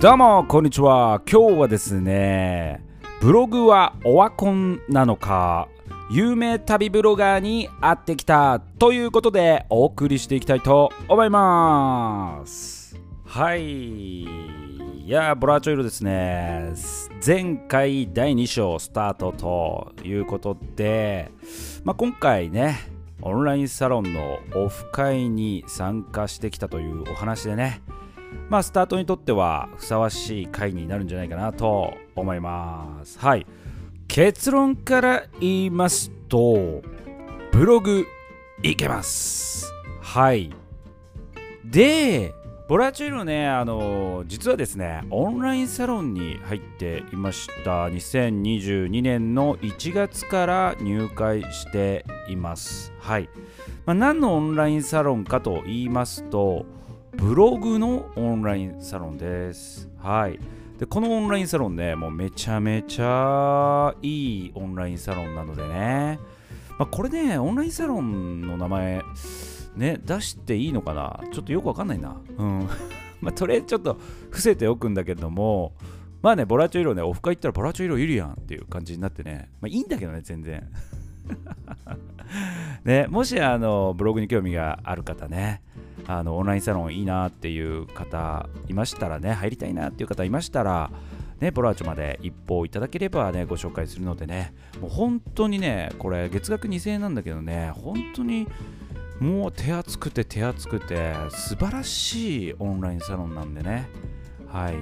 どうもこんにちは。今日はですねブログはオワコンなのか有名旅ブロガーに会ってきたということでお送りしていきたいと思います。はい。いやボラチョイロですね。前回第2章スタートということで、まあ、今回ねオンラインサロンのオフ会に参加してきたというお話でねまあスタートにとってはふさわしい回になるんじゃないかなと思います。はい。結論から言いますとブログいけます。はい。でボラチュールねあの実はですねオンラインサロンに入っていました。2022年の1月から入会しています。はい、まあ、何のオンラインサロンかと言いますとブログのオンラインサロンです。はい。でこのオンラインサロンねもうめちゃめちゃいいオンラインサロンなのでね、まあ、これねオンラインサロンの名前ね出していいのかな？ちょっとよくわかんないな。うん。まあとりあえずちょっと伏せておくんだけどもまあねボラチョイロねオフ会行ったらボラチョイロいるやんっていう感じになってね。まあいいんだけどね全然。ねもしあのブログに興味がある方ねあのオンラインサロンいいなっていう方いましたらね入りたいなっていう方いましたらね、ボラーチョまで一報いただければね、ご紹介するのでね、もう本当にね、これ月額2000円なんだけどね、本当にもう手厚くて手厚くて素晴らしいオンラインサロンなんでね、はい。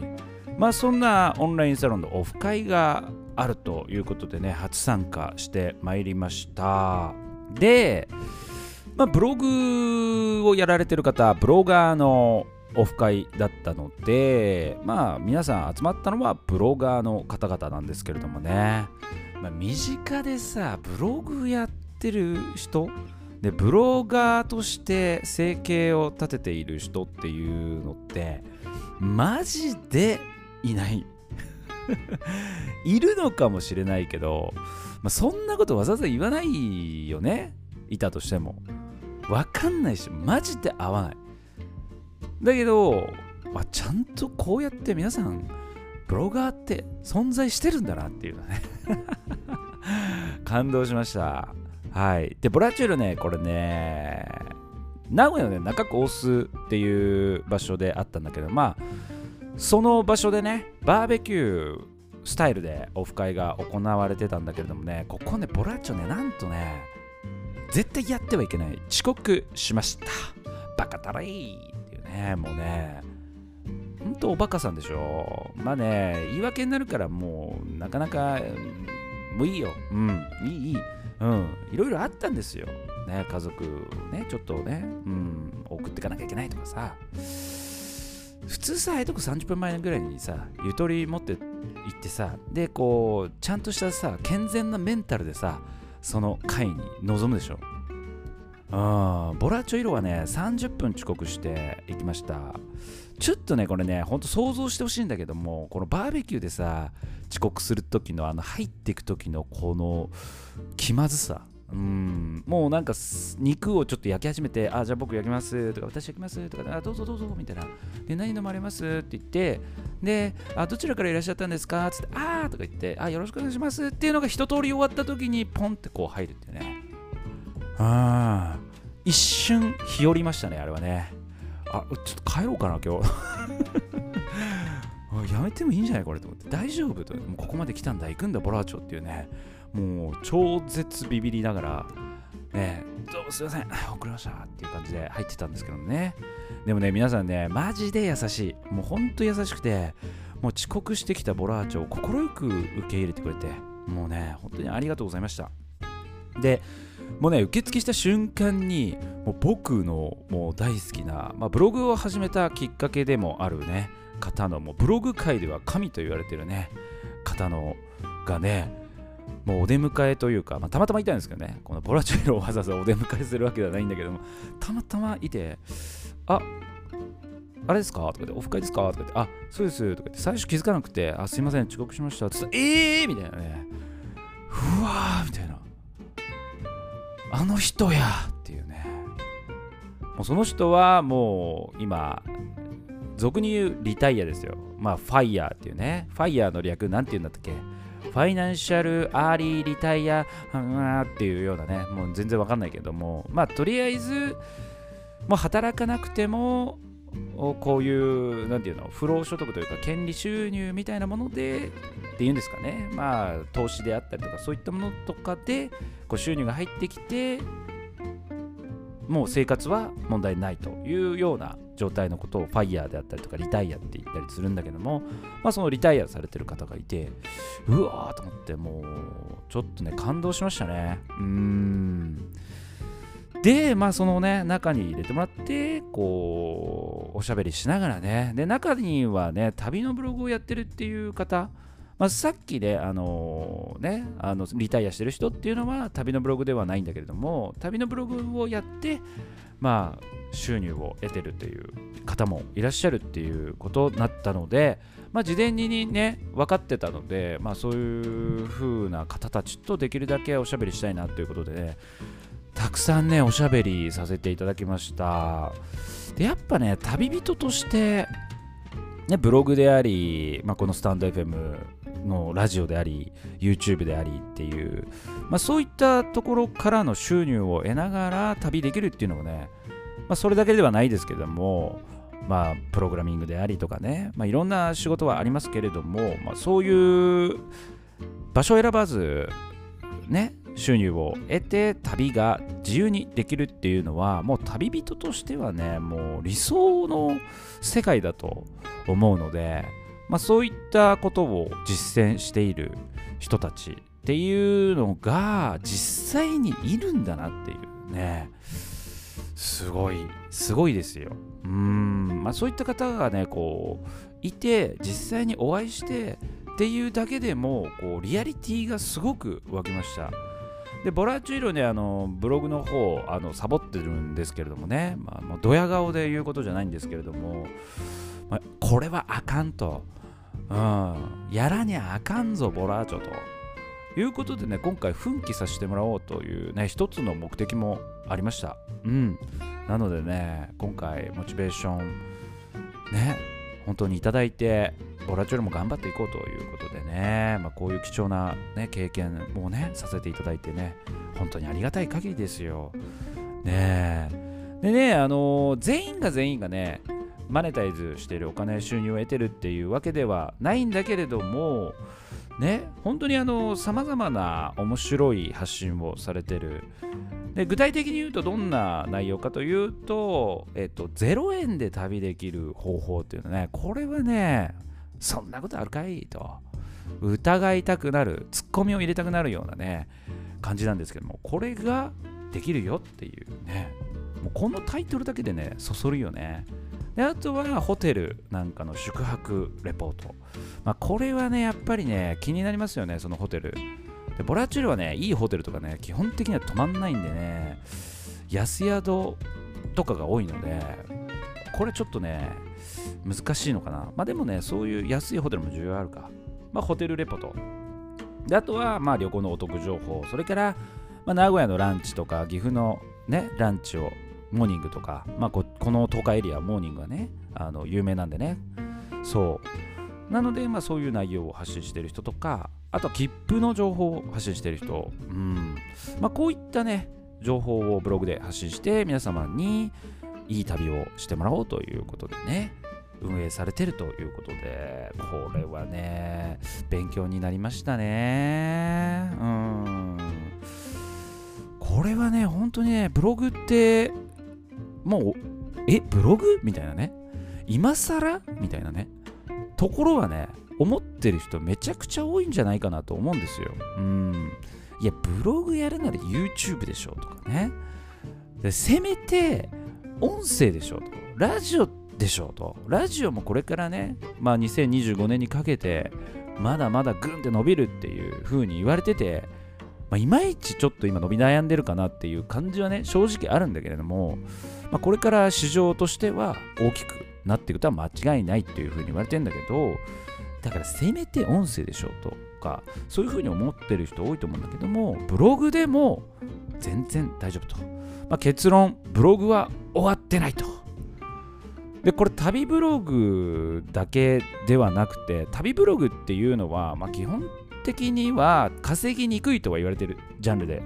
まあそんなオンラインサロンのオフ会があるということでね、初参加してまいりました。で、まあ、ブログをやられてる方、ブロガーのオフ会だったので、まあ、皆さん集まったのはブロガーの方々なんですけれどもね、まあ、身近でさ、ブログやってる人で、ブロガーとして生計を立てている人っていうのって、マジでいない。いるのかもしれないけど、まあ、そんなことわざわざ言わないよね。いたとしても。わかんないし、マジで合わない。だけど、まあ、ちゃんとこうやって皆さん、ブロガーって存在してるんだなっていうのね 感動しました。はい。で、ボラチュールね、これね、名古屋のね、中区大須っていう場所であったんだけど、まあ、その場所でね、バーベキュースタイルでオフ会が行われてたんだけれどもね、ここね、ボラチョね、なんとね、絶対やってはいけない。遅刻しました。バカたらい。っていうねもうね。ほんとおバカさんでしょ。まあね言い訳になるからもうなかなかもういいよ。うんいいいい。うんいろいろあったんですよ。ね家族ねちょっとねうん送ってかなきゃいけないとかさ。普通さ、ああいうとこ30分前ぐらいにさ、ゆとり持って行ってさ、で、こう、ちゃんとしたさ、健全なメンタルでさ、その回に臨むでしょあボラチョイロはね30分遅刻していきました。ちょっとねこれねほんと想像してほしいんだけどもこのバーベキューでさ遅刻する時のあの入っていく時のこの気まずさ。うんもうなんか肉をちょっと焼き始めて、あ、じゃあ僕焼きますとか、私焼きますとか、あ、どうぞどうぞみたいな。で、何飲まれますって言って、で、あ、どちらからいらっしゃったんですかつって、あーとか言って、あ、よろしくお願いしますっていうのが一通り終わった時に、ポンってこう入るっていうね。あ一瞬日和りましたね、あれはね。あ、ちょっと帰ろうかな、今日。やめてもいいんじゃないこれと思って。大丈夫と。もここまで来たんだ、行くんだ、ボラーチョっていうね。もう超絶ビビりながら、ね、どうもすいません、遅れましたっていう感じで入ってたんですけどね。でもね、皆さんね、マジで優しい。もうほんと優しくて、もう遅刻してきたボラーチョを快く受け入れてくれて、もうね、本当にありがとうございました。で、もうね、受付した瞬間に、もう僕のもう大好きな、まあ、ブログを始めたきっかけでもあるね、方の、もうブログ界では神と言われてるね、方のがね、もうお出迎えというか、まあ、たまたまいたんですけどね、このボラチュールをわざわざお出迎えするわけではないんだけども、たまたまいて、ああれですか？とか言って、オフ会ですか？とか言って、あ、そうですとか言って、最初気づかなくて、あ、すいません、遅刻しました。って言ったら、えーみたいなね、うわーみたいな。あの人やっていうね。もうその人はもう今、俗に言うリタイアですよ。まあ、ファイヤーっていうね。ファイヤーの略、なんて言うんだったっけ？ファイナンシャルアーリーリタイアっていうようなね、もう全然わかんないけども、まあ、とりあえず、もう働かなくても、こういう、なんていうの、不労所得というか、権利収入みたいなもので、っていうんですかね、まあ、投資であったりとか、そういったものとかで、こう収入が入ってきて、もう生活は問題ないというような状態のことをファイヤーであったりとかリタイアって言ったりするんだけども、まあ、そのリタイアされてる方がいてうわーと思ってもうちょっとね感動しましたね。うーん。でまあそのね中に入れてもらってこうおしゃべりしながらね。で中にはね旅のブログをやってるっていう方まあ、さっきね、あのー、ね、あのリタイアしてる人っていうのは旅のブログではないんだけれども、旅のブログをやって、まあ、収入を得てるという方もいらっしゃるっていうことになったので、まあ、事前にね、分かってたので、まあ、そういう風な方たちとできるだけおしゃべりしたいなということで、ね、たくさんね、おしゃべりさせていただきました。で、やっぱね、旅人として、ね、ブログであり、まあ、このスタンド FM のラジオであり YouTube でありっていう、まあ、そういったところからの収入を得ながら旅できるっていうのもね、まあ、それだけではないですけどもまあプログラミングでありとかね、まあ、いろんな仕事はありますけれども、まあ、そういう場所を選ばずね収入を得て旅が自由にできるっていうのはもう旅人としてはねもう理想の世界だと思うのでまあ、そういったことを実践している人たちっていうのが実際にいるんだなっていうね。すごいすごいですよ。うん。まあそういった方がねこういて実際にお会いしてっていうだけでもこうリアリティがすごく湧きました。でボラチュイロねあのブログの方あのサボってるんですけれどもね、まあ、もうドヤ顔で言うことじゃないんですけれども、まあ、これはあかんとうん、やらにゃあかんぞ、ボラーチョと。いうことでね、今回奮起させてもらおうというね、一つの目的もありました。うん。なのでね、今回、モチベーション、ね、本当にいただいて、ボラチョルも頑張っていこうということでね、まあ、こういう貴重な、ね、経験もね、させていただいてね、本当にありがたい限りですよ。ねでね、あのー、全員が全員がね、マネタイズしているお金収入を得てるっていうわけではないんだけれどもね本当にあのさまざまな面白い発信をされてる。で具体的に言うとどんな内容かというと、えっと、0円で旅できる方法っていうのねこれはねそんなことあるかいと疑いたくなるツッコミを入れたくなるようなね感じなんですけどもこれができるよっていうねもうこのタイトルだけでねそそるよねであとはホテルなんかの宿泊レポート。まあ、これはね、やっぱりね、気になりますよね、そのホテル。でボラチュールはね、いいホテルとかね、基本的には泊まんないんでね、安宿とかが多いので、これちょっとね、難しいのかな。まあでもね、そういう安いホテルも重要あるか。まあ、ホテルレポート。であとは、まあ、旅行のお得情報。それから、まあ、名古屋のランチとか、岐阜のね、ランチをモーニングとか、まあ、この東海エリアモーニングはねあの有名なんでねそうなので、まあ、そういう内容を発信してる人とかあとは切符の情報を発信してる人、うんまあ、こういったね情報をブログで発信して皆様にいい旅をしてもらおうということでね運営されてるということでこれはね勉強になりましたねうんこれはね本当にねブログってもう、え、ブログみたいなね？今更？みたいなね？ところはね、思ってる人めちゃくちゃ多いんじゃないかなと思うんですよ。うん。いや、ブログやるなら YouTube でしょとかね。せめて、音声でしょとか。ラジオでしょと。ラジオもこれからね、まあ2025年にかけて、まだまだグンって伸びるっていう風に言われてて、まあ、いまいちちょっと今伸び悩んでるかなっていう感じはね、正直あるんだけれども、まあ、これから市場としては大きくなっていくとは間違いないっていうふうに言われてんだけど、だからせめて音声でしょうとか、そういうふうに思ってる人多いと思うんだけども、ブログでも全然大丈夫と。まあ、結論、ブログは終わってないと。でこれ旅ブログだけではなくて旅ブログっていうのは、まあ、基本的には稼ぎにくいとは言われてるジャンルで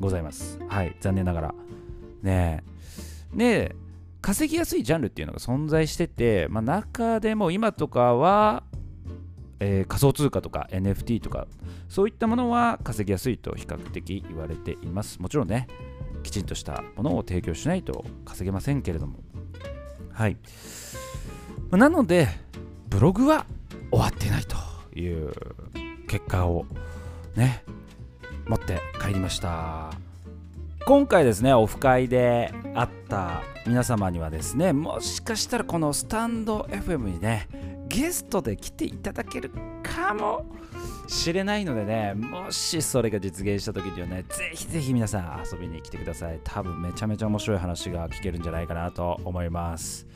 ございます。はい残念ながら。ねえ。で稼ぎやすいジャンルっていうのが存在してて、まあ、中でも今とかは、えー、仮想通貨とか NFT とかそういったものは稼ぎやすいと比較的言われています。もちろんねきちんとしたものを提供しないと稼げませんけれども。はい。なのでブログは終わってないという結果をね持って帰りました。今回ですねオフ会で会った皆様にはですねもしかしたらこのスタンド FM にねゲストで来ていただけるかもしれないのでねもしそれが実現した時にはねぜひぜひ皆さん遊びに来てください。多分めちゃめちゃ面白い話が聞けるんじゃないかなと思います。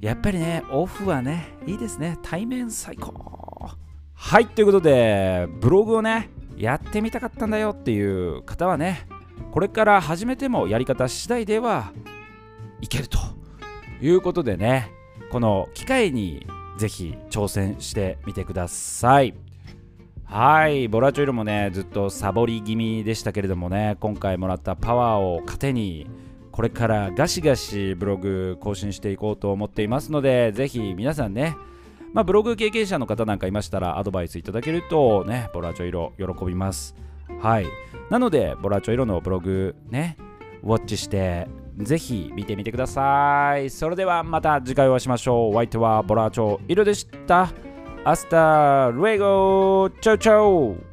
やっぱりねオフはねいいですね。対面最高。はいということでブログをねやってみたかったんだよっていう方はねこれから始めてもやり方次第ではいけるということでねこの機会にぜひ挑戦してみてください。はいボラチョイロもねずっとサボり気味でしたけれどもね今回もらったパワーを糧にこれからガシガシブログ更新していこうと思っていますのでぜひ皆さんねまあ、ブログ経験者の方なんかいましたらアドバイスいただけるとねボラチョイロ喜びます。はいなのでボラチョイロのブログねウォッチしてぜひ見てみてください。それではまた次回お会いしましょう。お相手はボラーチョイロでした。 Hasta luego chao chao。